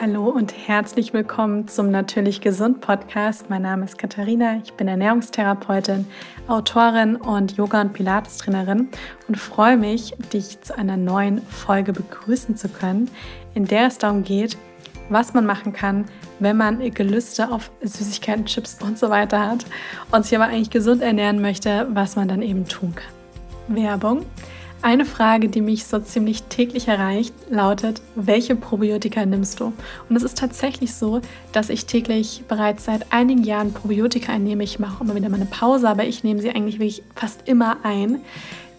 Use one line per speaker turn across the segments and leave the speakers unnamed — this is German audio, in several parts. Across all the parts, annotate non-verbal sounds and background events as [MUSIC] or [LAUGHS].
Hallo und herzlich willkommen zum Natürlich Gesund Podcast. Mein Name ist Katharina, ich bin Ernährungstherapeutin, Autorin und Yoga- und Pilates-Trainerin und freue mich, dich zu einer neuen Folge begrüßen zu können, in der es darum geht, was man machen kann, wenn man Gelüste auf Süßigkeiten, Chips und so weiter hat und sich aber eigentlich gesund ernähren möchte, was man dann eben tun kann. Werbung. Eine Frage, die mich so ziemlich täglich erreicht, lautet, welche Probiotika nimmst du? Und es ist tatsächlich so, dass ich täglich bereits seit einigen Jahren Probiotika einnehme. Ich mache immer wieder mal eine Pause, aber ich nehme sie eigentlich wirklich fast immer ein.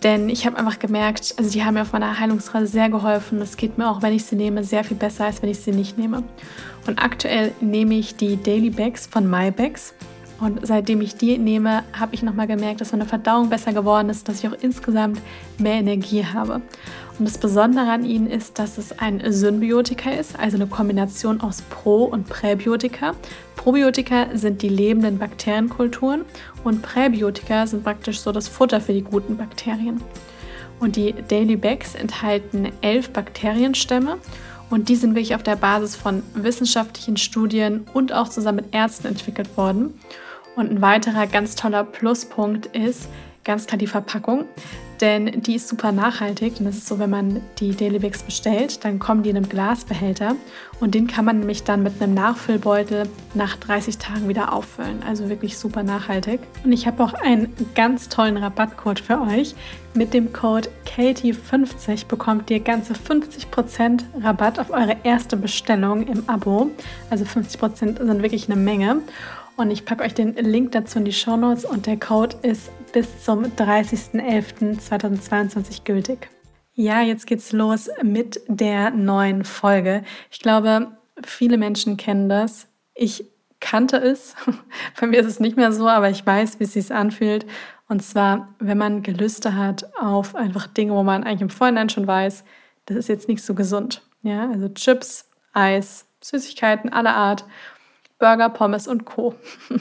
Denn ich habe einfach gemerkt, also die haben mir auf meiner Heilungsreise sehr geholfen. Es geht mir auch, wenn ich sie nehme, sehr viel besser, als wenn ich sie nicht nehme. Und aktuell nehme ich die Daily Bags von MyBags. Und seitdem ich die nehme, habe ich nochmal gemerkt, dass meine Verdauung besser geworden ist, dass ich auch insgesamt mehr Energie habe. Und das Besondere an ihnen ist, dass es ein Symbiotika ist, also eine Kombination aus Pro- und Präbiotika. Probiotika sind die lebenden Bakterienkulturen und Präbiotika sind praktisch so das Futter für die guten Bakterien. Und die Daily Bags enthalten elf Bakterienstämme und die sind wirklich auf der Basis von wissenschaftlichen Studien und auch zusammen mit Ärzten entwickelt worden. Und ein weiterer ganz toller Pluspunkt ist ganz klar die Verpackung, denn die ist super nachhaltig. Und das ist so, wenn man die Dailybix bestellt, dann kommen die in einem Glasbehälter und den kann man nämlich dann mit einem Nachfüllbeutel nach 30 Tagen wieder auffüllen. Also wirklich super nachhaltig. Und ich habe auch einen ganz tollen Rabattcode für euch. Mit dem Code KATIE50 bekommt ihr ganze 50% Rabatt auf eure erste Bestellung im Abo. Also 50% sind wirklich eine Menge. Und ich packe euch den Link dazu in die Show Notes und der Code ist bis zum 30.11.2022 gültig. Ja, jetzt geht's los mit der neuen Folge. Ich glaube, viele Menschen kennen das. Ich kannte es. [LAUGHS] Bei mir ist es nicht mehr so, aber ich weiß, wie es sich anfühlt. Und zwar, wenn man Gelüste hat auf einfach Dinge, wo man eigentlich im Vorhinein schon weiß, das ist jetzt nicht so gesund. Ja, also Chips, Eis, Süßigkeiten aller Art. Burger, Pommes und Co. [LAUGHS]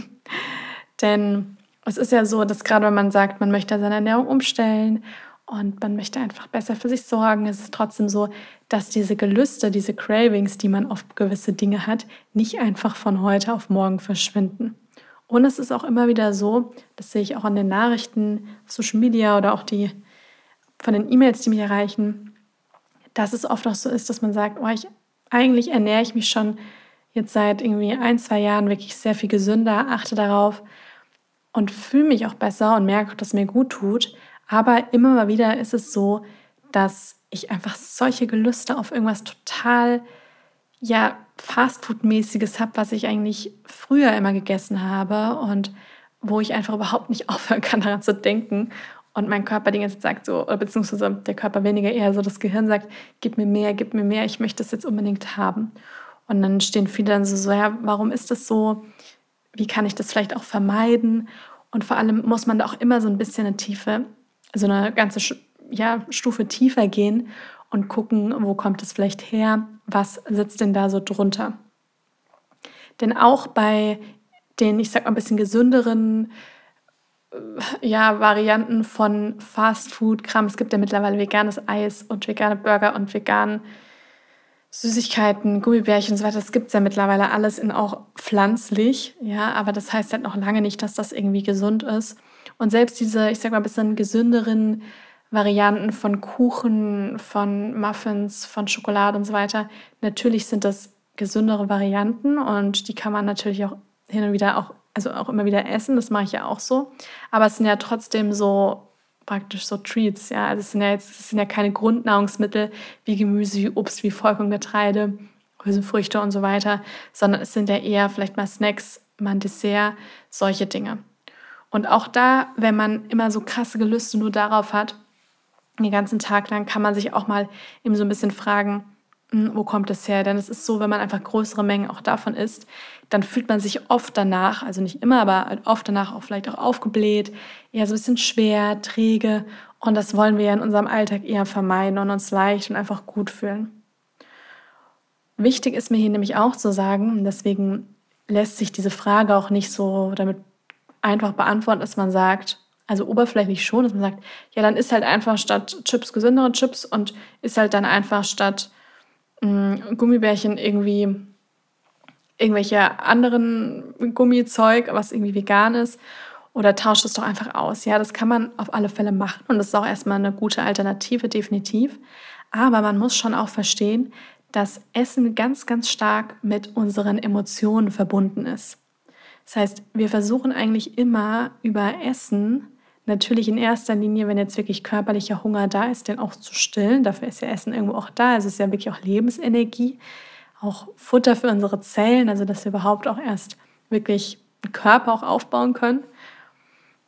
Denn es ist ja so, dass gerade wenn man sagt, man möchte seine Ernährung umstellen und man möchte einfach besser für sich sorgen, ist es trotzdem so, dass diese Gelüste, diese Cravings, die man auf gewisse Dinge hat, nicht einfach von heute auf morgen verschwinden. Und es ist auch immer wieder so, das sehe ich auch an den Nachrichten, Social Media oder auch die von den E-Mails, die mich erreichen, dass es oft auch so ist, dass man sagt, oh, ich, eigentlich ernähre ich mich schon jetzt seit irgendwie ein, zwei Jahren wirklich sehr viel gesünder, achte darauf und fühle mich auch besser und merke, dass es mir gut tut. Aber immer mal wieder ist es so, dass ich einfach solche Gelüste auf irgendwas total, ja, Fastfood-mäßiges habe, was ich eigentlich früher immer gegessen habe und wo ich einfach überhaupt nicht [LAUGHS] aufhören kann, daran zu denken. Und mein Körper die ganze Zeit sagt so, beziehungsweise der Körper weniger eher so, das Gehirn sagt, gib mir mehr, gib mir mehr, ich möchte das jetzt unbedingt haben. Und dann stehen viele dann so, so, ja, warum ist das so? Wie kann ich das vielleicht auch vermeiden? Und vor allem muss man da auch immer so ein bisschen eine Tiefe, also eine ganze ja, Stufe tiefer gehen und gucken, wo kommt es vielleicht her? Was sitzt denn da so drunter? Denn auch bei den, ich sag mal, ein bisschen gesünderen äh, ja, Varianten von Fastfood-Kram, es gibt ja mittlerweile veganes Eis und vegane Burger und vegan Süßigkeiten, Gummibärchen und so weiter, das gibt es ja mittlerweile alles in auch pflanzlich, ja, aber das heißt halt noch lange nicht, dass das irgendwie gesund ist. Und selbst diese, ich sag mal, ein bisschen gesünderen Varianten von Kuchen, von Muffins, von Schokolade und so weiter, natürlich sind das gesündere Varianten und die kann man natürlich auch hin und wieder auch, also auch immer wieder essen, das mache ich ja auch so. Aber es sind ja trotzdem so praktisch so Treats. Ja? Also es sind ja jetzt es sind ja keine Grundnahrungsmittel wie Gemüse, wie Obst, wie Vollkorngetreide, Hülsenfrüchte und so weiter, sondern es sind ja eher vielleicht mal Snacks, mal ein Dessert, solche Dinge. Und auch da, wenn man immer so krasse Gelüste nur darauf hat, den ganzen Tag lang, kann man sich auch mal eben so ein bisschen fragen, wo kommt es her? Denn es ist so, wenn man einfach größere Mengen auch davon isst, dann fühlt man sich oft danach, also nicht immer, aber oft danach auch vielleicht auch aufgebläht, eher so ein bisschen schwer, träge. Und das wollen wir ja in unserem Alltag eher vermeiden und uns leicht und einfach gut fühlen. Wichtig ist mir hier nämlich auch zu sagen, deswegen lässt sich diese Frage auch nicht so damit einfach beantworten, dass man sagt, also oberflächlich schon, dass man sagt, ja, dann ist halt einfach statt Chips gesündere Chips und ist halt dann einfach statt mm, Gummibärchen irgendwie irgendwelche anderen Gummizeug, was irgendwie vegan ist. Oder tauscht es doch einfach aus. Ja, das kann man auf alle Fälle machen und das ist auch erstmal eine gute Alternative, definitiv. Aber man muss schon auch verstehen, dass Essen ganz, ganz stark mit unseren Emotionen verbunden ist. Das heißt, wir versuchen eigentlich immer über Essen, natürlich in erster Linie, wenn jetzt wirklich körperlicher Hunger da ist, den auch zu stillen. Dafür ist ja Essen irgendwo auch da. Es ist ja wirklich auch Lebensenergie, auch Futter für unsere Zellen, also dass wir überhaupt auch erst wirklich einen Körper auch aufbauen können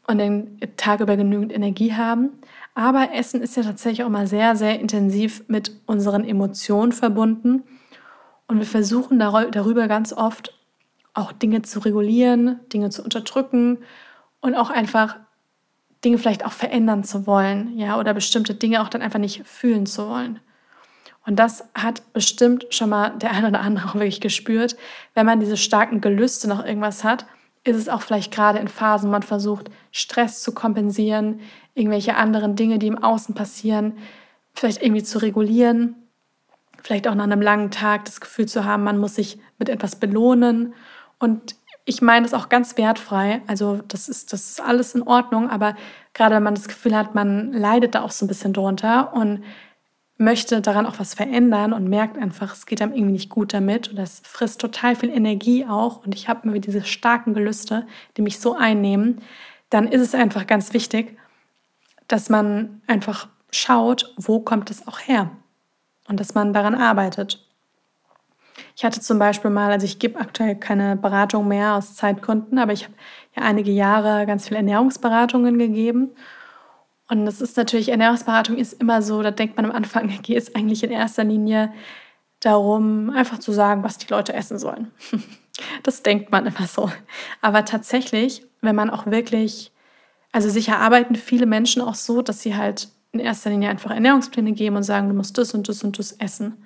und den Tag über genügend Energie haben. Aber Essen ist ja tatsächlich auch mal sehr, sehr intensiv mit unseren Emotionen verbunden. Und wir versuchen darüber ganz oft auch Dinge zu regulieren, Dinge zu unterdrücken und auch einfach Dinge vielleicht auch verändern zu wollen, ja, oder bestimmte Dinge auch dann einfach nicht fühlen zu wollen. Und das hat bestimmt schon mal der eine oder andere auch wirklich gespürt. Wenn man diese starken Gelüste nach irgendwas hat, ist es auch vielleicht gerade in Phasen, man versucht, Stress zu kompensieren, irgendwelche anderen Dinge, die im Außen passieren, vielleicht irgendwie zu regulieren, vielleicht auch nach einem langen Tag das Gefühl zu haben, man muss sich mit etwas belohnen und ich meine das auch ganz wertfrei. Also das ist, das ist alles in Ordnung, aber gerade wenn man das Gefühl hat, man leidet da auch so ein bisschen drunter und möchte daran auch was verändern und merkt einfach, es geht einem irgendwie nicht gut damit und das frisst total viel Energie auch und ich habe mir diese starken Gelüste, die mich so einnehmen, dann ist es einfach ganz wichtig, dass man einfach schaut, wo kommt es auch her und dass man daran arbeitet. Ich hatte zum Beispiel mal, also ich gebe aktuell keine Beratung mehr aus Zeitgründen, aber ich habe ja einige Jahre ganz viele Ernährungsberatungen gegeben. Und das ist natürlich, Ernährungsberatung ist immer so, da denkt man am Anfang, [LAUGHS] geht es eigentlich in erster Linie darum, einfach zu sagen, was die Leute essen sollen. [LAUGHS] Das denkt man immer so. Aber tatsächlich, wenn man auch wirklich, also sicher arbeiten viele Menschen auch so, dass sie halt in erster Linie einfach Ernährungspläne geben und sagen, du musst das und das und das essen.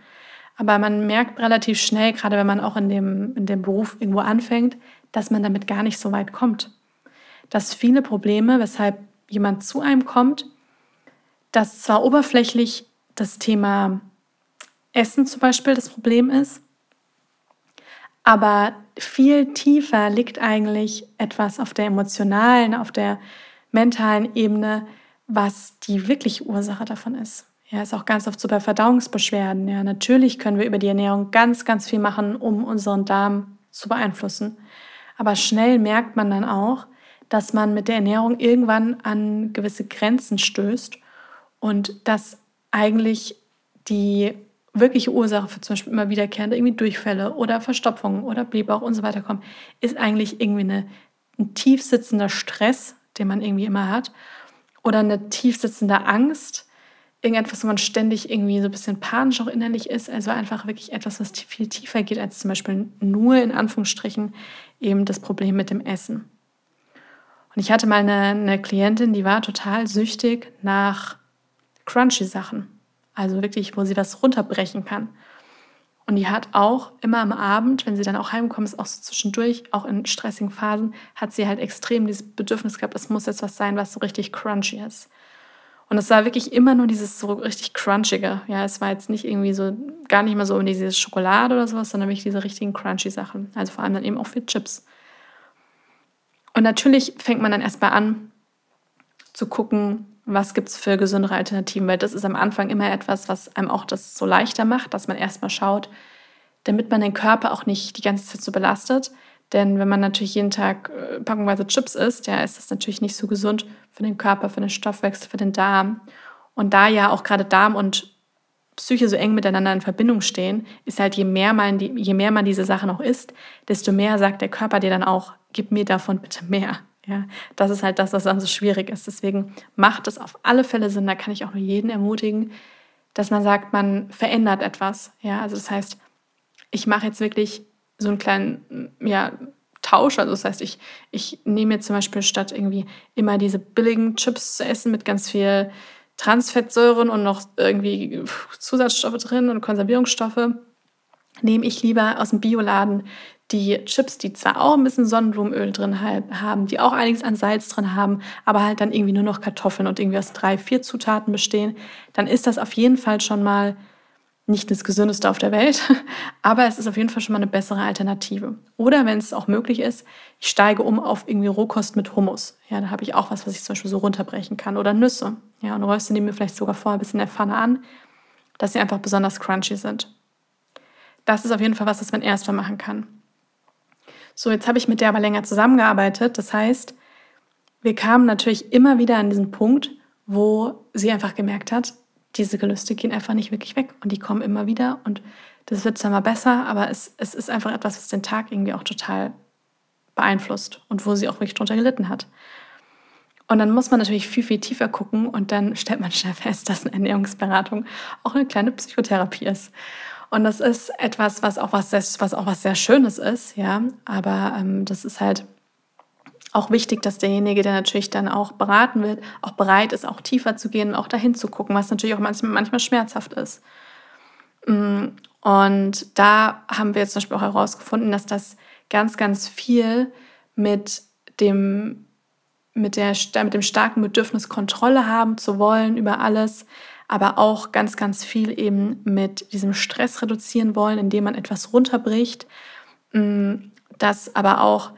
Aber man merkt relativ schnell, gerade wenn man auch in dem, in dem Beruf irgendwo anfängt, dass man damit gar nicht so weit kommt. Dass viele Probleme, weshalb jemand zu einem kommt, dass zwar oberflächlich das Thema Essen zum Beispiel das Problem ist, aber viel tiefer liegt eigentlich etwas auf der emotionalen, auf der mentalen Ebene, was die wirkliche Ursache davon ist. Ja, ist auch ganz oft so bei Verdauungsbeschwerden. Ja, natürlich können wir über die Ernährung ganz, ganz viel machen, um unseren Darm zu beeinflussen. Aber schnell merkt man dann auch, dass man mit der Ernährung irgendwann an gewisse Grenzen stößt und dass eigentlich die wirkliche Ursache für zum Beispiel immer wiederkehrende irgendwie Durchfälle oder Verstopfungen oder Blähbauch und so weiter kommen, ist eigentlich irgendwie eine, ein tief sitzender Stress, den man irgendwie immer hat oder eine tief sitzende Angst, irgendetwas, wo man ständig irgendwie so ein bisschen panisch auch innerlich ist. Also einfach wirklich etwas, was viel tiefer geht als zum Beispiel nur in Anführungsstrichen eben das Problem mit dem Essen. Und ich hatte mal eine, eine Klientin, die war total süchtig nach crunchy Sachen. Also wirklich, wo sie was runterbrechen kann. Und die hat auch immer am Abend, wenn sie dann auch heimkommt, ist auch so zwischendurch, auch in stressigen Phasen, hat sie halt extrem dieses Bedürfnis gehabt, es muss jetzt was sein, was so richtig crunchy ist. Und es war wirklich immer nur dieses so richtig crunchige. Ja, es war jetzt nicht irgendwie so, gar nicht mehr so um diese Schokolade oder sowas, sondern wirklich diese richtigen crunchy Sachen. Also vor allem dann eben auch für Chips. Und natürlich fängt man dann erstmal an zu gucken, was gibt es für gesündere Alternativen, weil das ist am Anfang immer etwas, was einem auch das so leichter macht, dass man erstmal schaut, damit man den Körper auch nicht die ganze Zeit so belastet, denn wenn man natürlich jeden Tag äh, packungsweise Chips isst, ja, ist das natürlich nicht so gesund für den Körper, für den Stoffwechsel, für den Darm. Und da ja auch gerade Darm und Psyche so eng miteinander in Verbindung stehen, ist halt, je mehr man, die, je mehr man diese Sachen auch isst, desto mehr sagt der Körper dir dann auch, gib mir davon bitte mehr. Ja, das ist halt das, was dann so schwierig ist. Deswegen macht es auf alle Fälle Sinn, da kann ich auch nur jeden ermutigen, dass man sagt, man verändert etwas. Ja, also das heißt, ich mache jetzt wirklich so einen kleinen ja, Tausch. Also das heißt, ich, ich nehme jetzt zum Beispiel statt irgendwie immer diese billigen Chips zu essen mit ganz viel Transfettsäuren und noch irgendwie Zusatzstoffe drin und Konservierungsstoffe, nehme ich lieber aus dem Bioladen die Chips, die zwar auch ein bisschen Sonnenblumenöl drin haben, die auch einiges an Salz drin haben, aber halt dann irgendwie nur noch Kartoffeln und irgendwie aus drei, vier Zutaten bestehen, dann ist das auf jeden Fall schon mal nicht das Gesündeste auf der Welt, [LAUGHS] aber es ist auf jeden Fall schon mal eine bessere Alternative. Oder wenn es auch möglich ist, ich steige um auf irgendwie Rohkost mit Hummus. Ja, da habe ich auch was, was ich zum Beispiel so runterbrechen kann. Oder Nüsse. Ja, und röste die mir vielleicht sogar vorher ein bisschen in der Pfanne an, dass sie einfach besonders crunchy sind. Das ist auf jeden Fall was, das man erstmal machen kann. So, jetzt habe ich mit der aber länger zusammengearbeitet. Das heißt, wir kamen natürlich immer wieder an diesen Punkt, wo sie einfach gemerkt hat, diese Gelüste gehen einfach nicht wirklich weg und die kommen immer wieder und das wird zwar mal besser, aber es, es ist einfach etwas, was den Tag irgendwie auch total beeinflusst und wo sie auch wirklich drunter gelitten hat. Und dann muss man natürlich viel, viel tiefer gucken und dann stellt man schnell fest, dass eine Ernährungsberatung auch eine kleine Psychotherapie ist. Und das ist etwas, was auch was, sehr, was auch was sehr Schönes ist, ja. Aber ähm, das ist halt auch wichtig, dass derjenige, der natürlich dann auch beraten wird, auch bereit ist, auch tiefer zu gehen und auch dahin zu gucken, was natürlich auch manchmal, schmerzhaft ist. Mm, und da haben wir jetzt zum Beispiel auch herausgefunden, dass das ganz, ganz viel mit dem, mit, der, mit dem starken Bedürfnis, Kontrolle haben zu wollen über alles, aber auch ganz, ganz viel eben mit diesem Stress reduzieren wollen, indem man etwas runterbricht, mm, das aber auch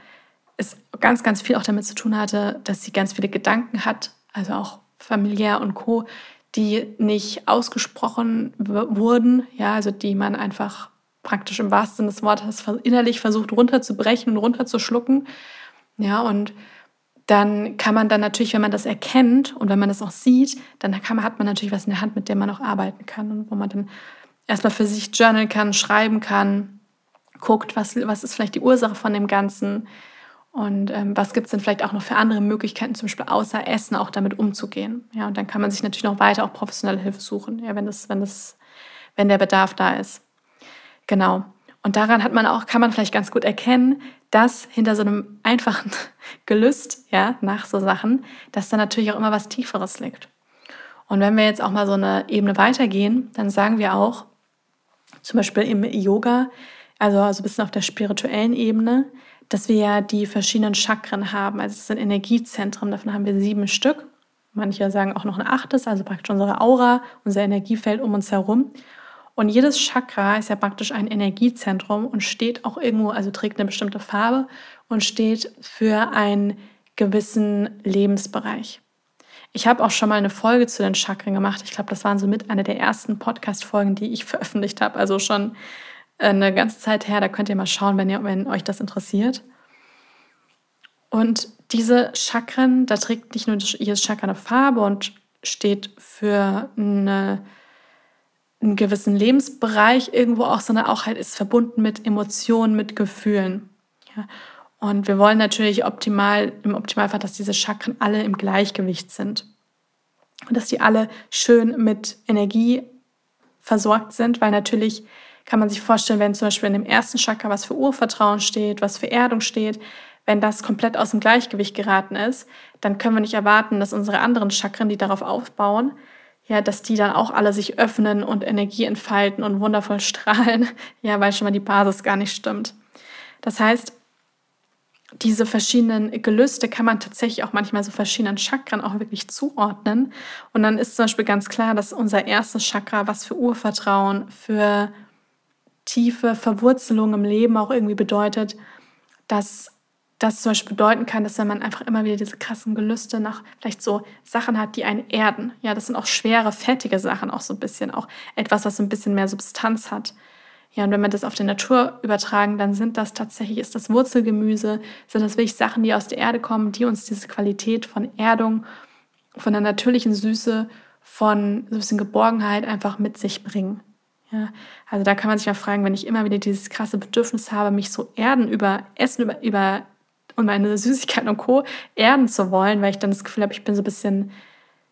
es ganz, ganz viel auch damit zu tun hatte, dass sie ganz viele Gedanken hat, also auch familiär und co., die nicht ausgesprochen wurden, ja, also die man einfach praktisch im wahrsten Sinne des Wortes innerlich versucht runterzubrechen und runterzuschlucken. Ja, und dann kann man dann natürlich, wenn man das erkennt und wenn man das auch sieht, dann kann, hat man natürlich was in der Hand, mit dem man auch arbeiten kann und wo man dann erstmal für sich journalen kann, schreiben kann, guckt, was, was ist vielleicht die Ursache von dem Ganzen, und ähm, was gibt es denn vielleicht auch noch für andere Möglichkeiten, zum Beispiel außer Essen, auch damit umzugehen? Ja, und dann kann man sich natürlich noch weiter auch professionelle Hilfe suchen, ja, wenn, das, wenn, das, wenn der Bedarf da ist. Genau. Und daran hat man auch, kann man vielleicht ganz gut erkennen, dass hinter so einem einfachen [LAUGHS] Gelüst, ja, nach so Sachen, dass da natürlich auch immer was Tieferes liegt. Und wenn wir jetzt auch mal so eine Ebene weitergehen, dann sagen wir auch, zum Beispiel im Yoga, also, also ein bisschen auf der spirituellen Ebene, dass wir ja die verschiedenen Chakren haben. Also es sind Energiezentren, davon haben wir sieben Stück. Manche sagen auch noch ein achtes, also praktisch unsere Aura, unser Energiefeld um uns herum. Und jedes Chakra ist ja praktisch ein Energiezentrum und steht auch irgendwo, also trägt eine bestimmte Farbe und steht für einen gewissen Lebensbereich. Ich habe auch schon mal eine Folge zu den Chakren gemacht. Ich glaube, das waren so mit einer der ersten Podcast-Folgen, die ich veröffentlicht habe. Also schon eine ganze Zeit her. Da könnt ihr mal schauen, wenn, ihr, wenn euch das interessiert. Und diese Chakren, da trägt nicht nur jedes Chakra eine Farbe und steht für eine, einen gewissen Lebensbereich irgendwo auch, sondern auch halt ist verbunden mit Emotionen, mit Gefühlen. Ja. Und wir wollen natürlich optimal, im Optimalfall, dass diese Chakren alle im Gleichgewicht sind. Und dass die alle schön mit Energie versorgt sind, weil natürlich kann man sich vorstellen, wenn zum Beispiel in dem ersten Chakra was für Urvertrauen steht, was für Erdung steht, wenn das komplett aus dem Gleichgewicht geraten ist, dann können wir nicht erwarten, dass unsere anderen Chakren, die darauf aufbauen, ja, dass die dann auch alle sich öffnen und Energie entfalten und wundervoll [LAUGHS] strahlen, ja, weil schon mal die Basis gar nicht stimmt. Das heißt, diese verschiedenen Gelüste kann man tatsächlich auch manchmal so verschiedenen Chakren auch wirklich zuordnen. Und dann ist zum Beispiel ganz klar, dass unser erstes Chakra was für Urvertrauen, für tiefe Verwurzelung im Leben auch irgendwie bedeutet, dass das zum Beispiel bedeuten kann, dass wenn man einfach immer wieder diese krassen Gelüste nach vielleicht so Sachen hat, die einen erden. Ja, das sind auch schwere, fettige Sachen, auch so ein bisschen, auch etwas, was ein bisschen mehr Substanz hat. Ja, und wenn wir das auf die Natur übertragen, dann sind das tatsächlich, ist das Wurzelgemüse, sind das wirklich Sachen, die aus der Erde kommen, die uns diese Qualität von Erdung, von der natürlichen Süße, von so ein bisschen Geborgenheit einfach mit sich bringen. Ja, also da kann man sich mal fragen, wenn ich immer wieder dieses krasse Bedürfnis habe, mich so erden über Essen, über, über und meine Süßigkeiten und Co. erden zu wollen, weil ich dann das Gefühl habe, ich bin so ein bisschen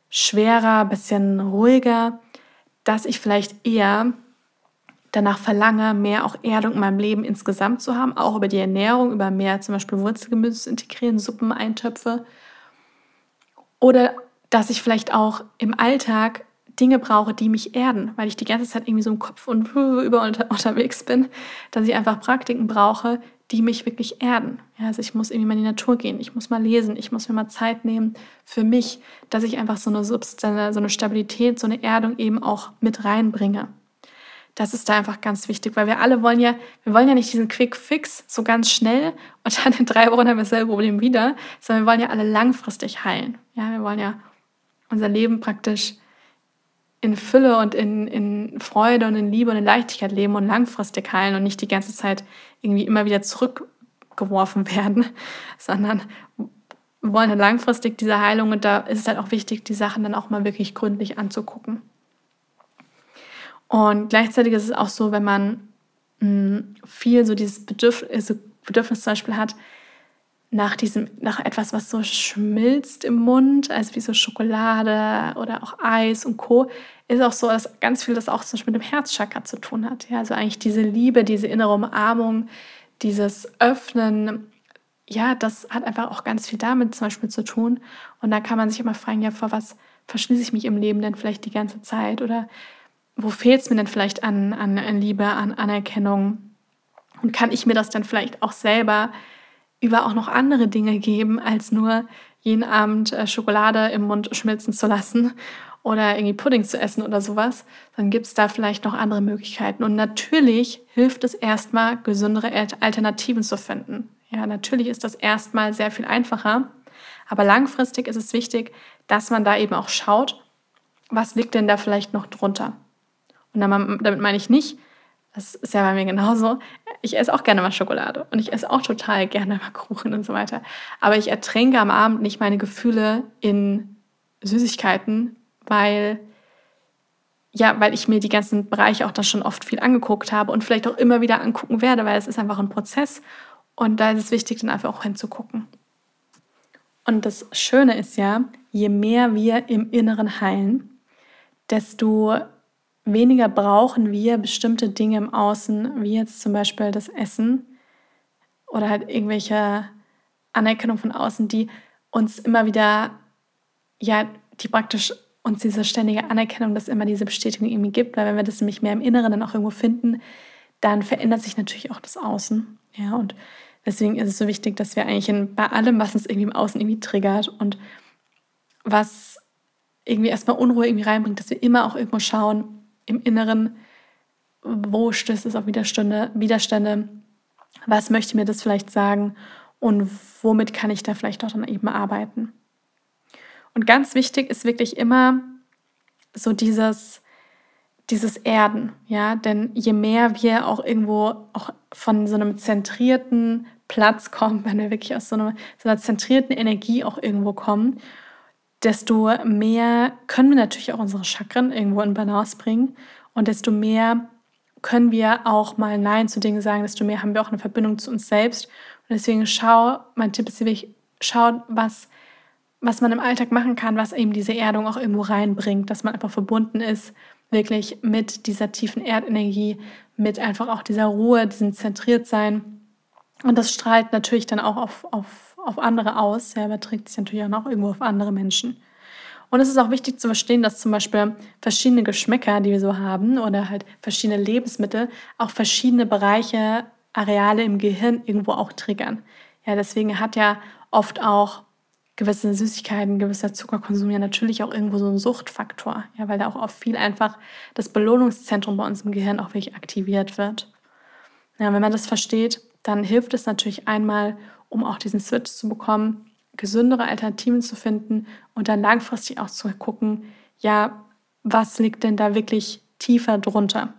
schwerer, ein bisschen ruhiger, dass ich vielleicht eher danach verlange, mehr auch Erdung in meinem Leben insgesamt zu haben, auch über die Ernährung, über mehr zum Beispiel Wurzelgemüse zu integrieren, Suppen, Eintöpfe. Oder dass ich vielleicht auch im Alltag Dinge brauche, die mich erden, weil ich die ganze Zeit irgendwie so im Kopf und [LAUGHS] über unter, unterwegs bin, dass ich einfach Praktiken brauche, die mich wirklich erden. Ja, also ich muss irgendwie mal in die Natur gehen, ich muss mal lesen, ich muss mir mal Zeit nehmen für mich, dass ich einfach so eine Substanz, so eine Stabilität, so eine Erdung eben auch mit reinbringe. das ist da einfach ganz wichtig, weil wir alle wollen ja, wir wollen ja nicht diesen Quick Fix so ganz schnell und dann in drei Wochen haben wir dasselbe Problem wieder, sondern wir wollen ja alle langfristig heilen. Ja, wir wollen ja unser Leben praktisch in Fülle und in, in Freude und in Liebe und in Leichtigkeit leben und langfristig heilen und nicht die ganze Zeit irgendwie immer wieder zurückgeworfen [LAUGHS] werden, sondern wollen dann langfristig diese Heilung und da ist es halt auch wichtig, die Sachen dann auch mal wirklich gründlich anzugucken. Und gleichzeitig ist es auch so, wenn man mh, hm, viel so dieses Bedürf also Bedürfnis zum Beispiel hat, nach diesem, nach etwas, was so schmilzt im Mund, also wie so Schokolade oder auch Eis und Co., ist auch so, dass ganz viel das auch zum Beispiel mit dem Herzchakra zu tun hat. Ja, also eigentlich diese Liebe, diese innere Umarmung, dieses Öffnen, ja, das hat einfach auch ganz viel damit zum Beispiel zu tun. Und da kann man sich immer fragen, ja, vor was verschließe ich mich im Leben denn vielleicht die ganze Zeit? Oder wo fehlt es mir denn vielleicht an, an, an Liebe, an Anerkennung? Und kann ich mir das dann vielleicht auch selber über auch noch andere Dinge geben, als nur jeden Abend äh, Schokolade im Mund schmilzen zu lassen oder irgendwie Pudding zu essen oder sowas, dann gibt es da vielleicht noch andere Möglichkeiten. Und natürlich hilft es erstmal, gesündere Alternativen zu finden. Ja, natürlich ist das erstmal sehr viel einfacher, aber langfristig ist es wichtig, dass man da eben auch schaut, was liegt denn da vielleicht noch drunter. Und damit meine ich nicht, das ist ja bei mir genauso, ich esse auch gerne mal Schokolade und ich esse auch total gerne mal Kuchen und so weiter. Aber ich ertränke am Abend nicht meine Gefühle in Süßigkeiten, weil ja, weil ich mir die ganzen Bereiche auch dann schon oft viel angeguckt habe und vielleicht auch immer wieder angucken werde, weil es ist einfach ein Prozess und da ist es wichtig, dann einfach auch hinzugucken. Und das Schöne ist ja, je mehr wir im Inneren heilen, desto weniger brauchen wir bestimmte Dinge im Außen, wie jetzt zum Beispiel das Essen oder halt irgendwelche Anerkennung von außen, die uns immer wieder, ja, die praktisch uns diese ständige Anerkennung, dass immer diese Bestätigung irgendwie gibt, weil wenn wir das nämlich mehr im Inneren dann auch irgendwo finden, dann verändert sich natürlich auch das Außen. Ja, und deswegen ist es so wichtig, dass wir eigentlich in, bei allem, was uns irgendwie im Außen irgendwie triggert und was irgendwie erstmal Unruhe irgendwie reinbringt, dass wir immer auch irgendwo schauen, im Inneren, wo stößt es auf Widerstände, Widerstände, was möchte mir das vielleicht sagen und womit kann ich da vielleicht auch dann eben arbeiten. Und ganz wichtig ist wirklich immer so dieses, dieses Erden, ja, denn je mehr wir auch irgendwo auch von so einem zentrierten Platz kommen, wenn wir wirklich aus so einer, so einer zentrierten Energie auch irgendwo kommen desto mehr können wir natürlich auch unsere Chakren irgendwo in Balance bringen und desto mehr können wir auch mal Nein zu Dingen sagen, desto mehr haben wir auch eine Verbindung zu uns selbst. Und deswegen schau, mein Tipp ist wirklich, schau, was, was man im Alltag machen kann, was eben diese Erdung auch irgendwo reinbringt, dass man einfach verbunden ist, wirklich mit dieser tiefen Erdenergie, mit einfach auch dieser Ruhe, diesem Zentriertsein. Und das strahlt natürlich dann auch auf, auf auf andere aus. Ja, überträgt sich natürlich auch noch irgendwo auf andere Menschen. Und es ist auch wichtig zu verstehen, dass zum Beispiel verschiedene Geschmäcker, die wir so haben, oder halt verschiedene Lebensmittel auch verschiedene Bereiche, Areale im Gehirn irgendwo auch triggern. Ja, deswegen hat ja oft auch gewisse Süßigkeiten, gewisser Zuckerkonsum ja natürlich auch irgendwo so einen Suchtfaktor, ja, weil da auch oft viel einfach das Belohnungszentrum bei uns im Gehirn auch wirklich aktiviert wird. Ja, wenn man das versteht, dann hilft es natürlich einmal, um auch diesen Switch zu bekommen, gesündere Alternativen zu finden und dann langfristig auch zu gucken, ja, was liegt denn da wirklich tiefer drunter?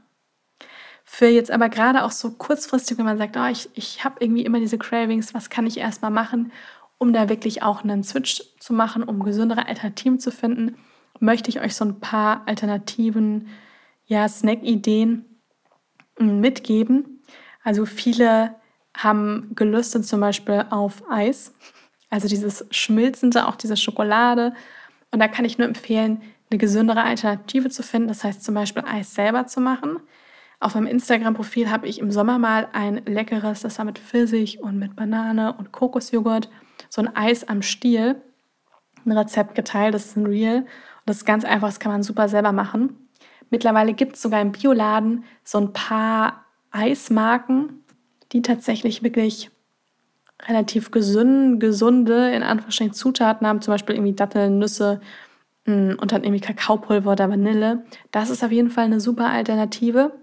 Für jetzt aber gerade auch so kurzfristig, wenn man sagt, oh, ich, ich habe irgendwie immer diese Cravings, was kann ich erstmal machen, um da wirklich auch einen Switch zu machen, um gesündere Alternativen zu finden, möchte ich euch so ein paar Alternativen, ja, Snack-Ideen mitgeben. Also viele haben gelüstet zum Beispiel auf Eis, also dieses Schmilzende, auch diese Schokolade. Und da kann ich nur empfehlen, eine gesündere Alternative zu finden, das heißt zum Beispiel Eis selber zu machen. Auf meinem Instagram-Profil habe ich im Sommer mal ein leckeres, das war mit Pfirsich und mit Banane und Kokosjoghurt, so ein Eis am Stiel, ein Rezept geteilt, das ist ein Real. Und das ist ganz einfach, das kann man super selber machen. Mittlerweile gibt es sogar im Bioladen so ein paar Eismarken, die tatsächlich wirklich relativ gesund, gesunde, in Anführungsstrichen, Zutaten haben, zum Beispiel irgendwie Datteln, Nüsse mm, und dann irgendwie Kakaopulver oder Vanille. Das ist auf jeden Fall eine super Alternative.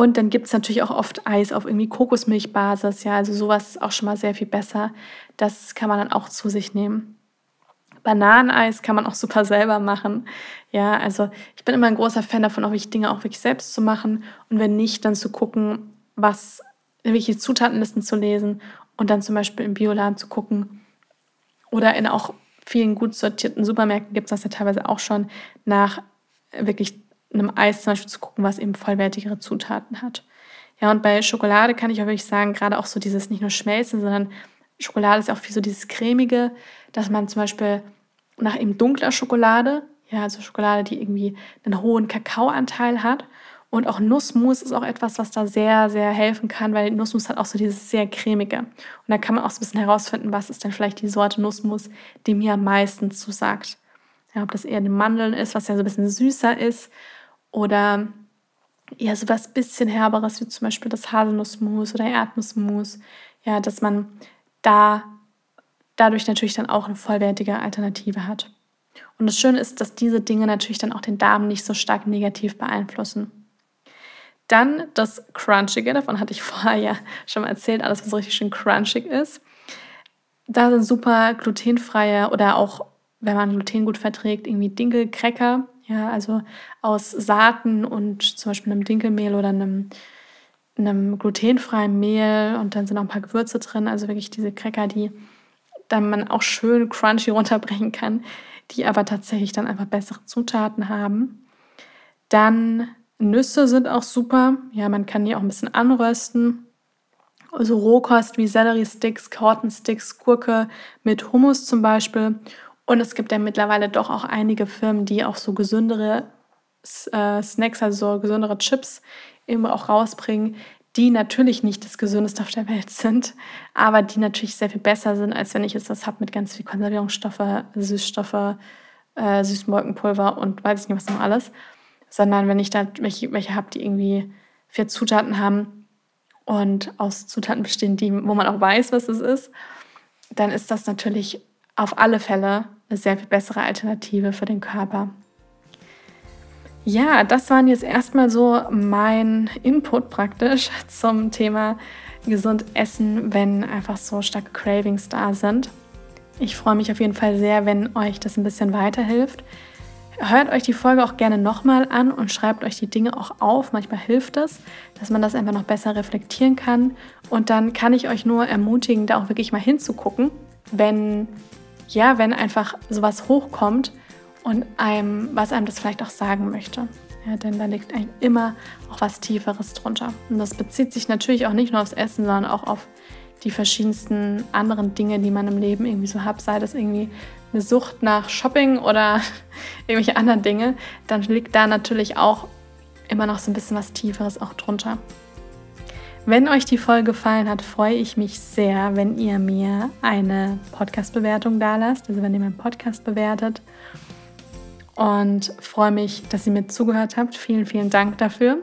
Und dann gibt es natürlich auch oft Eis auf irgendwie Kokosmilchbasis. Ja, also sowas ist auch schon mal sehr viel besser. Das kann man dann auch zu sich nehmen. Bananeneis kann man auch super selber machen. Ja, also ich bin immer ein großer Fan davon, auch wirklich Dinge auch wirklich selbst zu machen. Und wenn nicht, dann zu gucken, was, welche Zutatenlisten zu lesen und dann zum Beispiel im Bioladen zu gucken. Oder in auch vielen gut sortierten Supermärkten gibt es das ja teilweise auch schon, nach wirklich einem Eis zum Beispiel zu gucken, was eben vollwertigere Zutaten hat. Ja, und bei Schokolade kann ich auch wirklich sagen, gerade auch so dieses nicht nur Schmelzen, sondern Schokolade ist ja auch viel so dieses cremige, dass man zum Beispiel nach eben dunkler Schokolade, ja, also Schokolade, die irgendwie einen hohen Kakaoanteil hat. Und auch Nussmus ist auch etwas, was da sehr, sehr helfen kann, weil Nussmus hat auch so dieses sehr cremige. Und da kann man auch so ein bisschen herausfinden, was ist denn vielleicht die Sorte Nussmus, die mir am meisten zusagt. Ja, ob das eher die Mandeln ist, was ja so ein bisschen süßer ist, oder eher so was bisschen herberes, wie zum Beispiel das Haselnussmus oder Erdnussmus. Ja, dass man da dadurch natürlich dann auch eine vollwertige Alternative hat. Und das Schöne ist, dass diese Dinge natürlich dann auch den Darm nicht so stark negativ beeinflussen. Dann das Crunchige, davon hatte ich [LAUGHS] vorher ja schon mal erzählt, alles, was richtig schön crunchig ist. Da sind super glutenfreie oder auch, wenn man Gluten gut verträgt, irgendwie Dinkelcracker. Ja, also aus Saaten und zum Beispiel einem Dinkelmehl oder einem, einem glutenfreien Mehl und dann sind auch ein paar Gewürze drin. Also wirklich diese Cracker, die dann man auch schön crunchy [LAUGHS] runterbringen kann, die aber tatsächlich dann einfach bessere Zutaten haben. Dann Nüsse sind auch super. Ja, man kann die auch ein bisschen anrösten. Also Rohkost wie Selleriesticks, Karottensticks, Gurke mit Hummus zum Beispiel. Und es gibt ja mittlerweile doch auch einige Firmen, die auch so gesündere äh, Snacks, also so gesündere Chips eben auch rausbringen, die natürlich nicht das Gesündeste auf der Welt sind, aber die natürlich sehr viel besser sind, als wenn ich jetzt was habe mit ganz viel Konservierungsstoffe, Süßstoffe, äh, Süßmolkenpulver und weiß ich nicht was noch alles. Sondern wenn ich da welche, welche habe, die irgendwie vier Zutaten haben und aus Zutaten bestehen, die, wo man auch weiß, was es ist, dann ist das natürlich auf alle Fälle eine sehr viel bessere Alternative für den Körper. Ja, das waren jetzt erstmal so mein Input praktisch [LAUGHS] zum Thema gesund essen, wenn einfach so starke Cravings da sind. Ich freue mich auf jeden Fall sehr, wenn euch das ein bisschen weiterhilft. Hört euch die Folge auch gerne nochmal an und schreibt euch die Dinge auch auf. Manchmal hilft es, dass man das einfach noch besser reflektieren kann. Und dann kann ich euch nur ermutigen, da auch wirklich mal hinzugucken, wenn, ja, wenn einfach sowas hochkommt und einem, was einem das vielleicht auch sagen möchte. Ja, denn da liegt eigentlich immer auch was Tieferes drunter. Und das bezieht sich natürlich auch nicht nur aufs Essen, sondern auch auf die verschiedensten anderen Dinge, die man im Leben irgendwie so hat, sei das irgendwie eine Sucht nach Shopping oder [LAUGHS] irgendwelche anderen Dinge, dann liegt da natürlich auch immer noch so ein bisschen was Tieferes auch drunter. Wenn euch die Folge gefallen hat, freue ich mich sehr, wenn ihr mir eine Podcast-Bewertung da lasst, also wenn ihr meinen Podcast bewertet und freue mich, dass ihr mir zugehört habt. Vielen, vielen Dank dafür.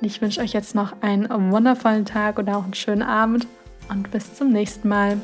Und ich wünsche euch jetzt noch einen wundervollen Tag oder auch einen schönen Abend und bis zum nächsten Mal.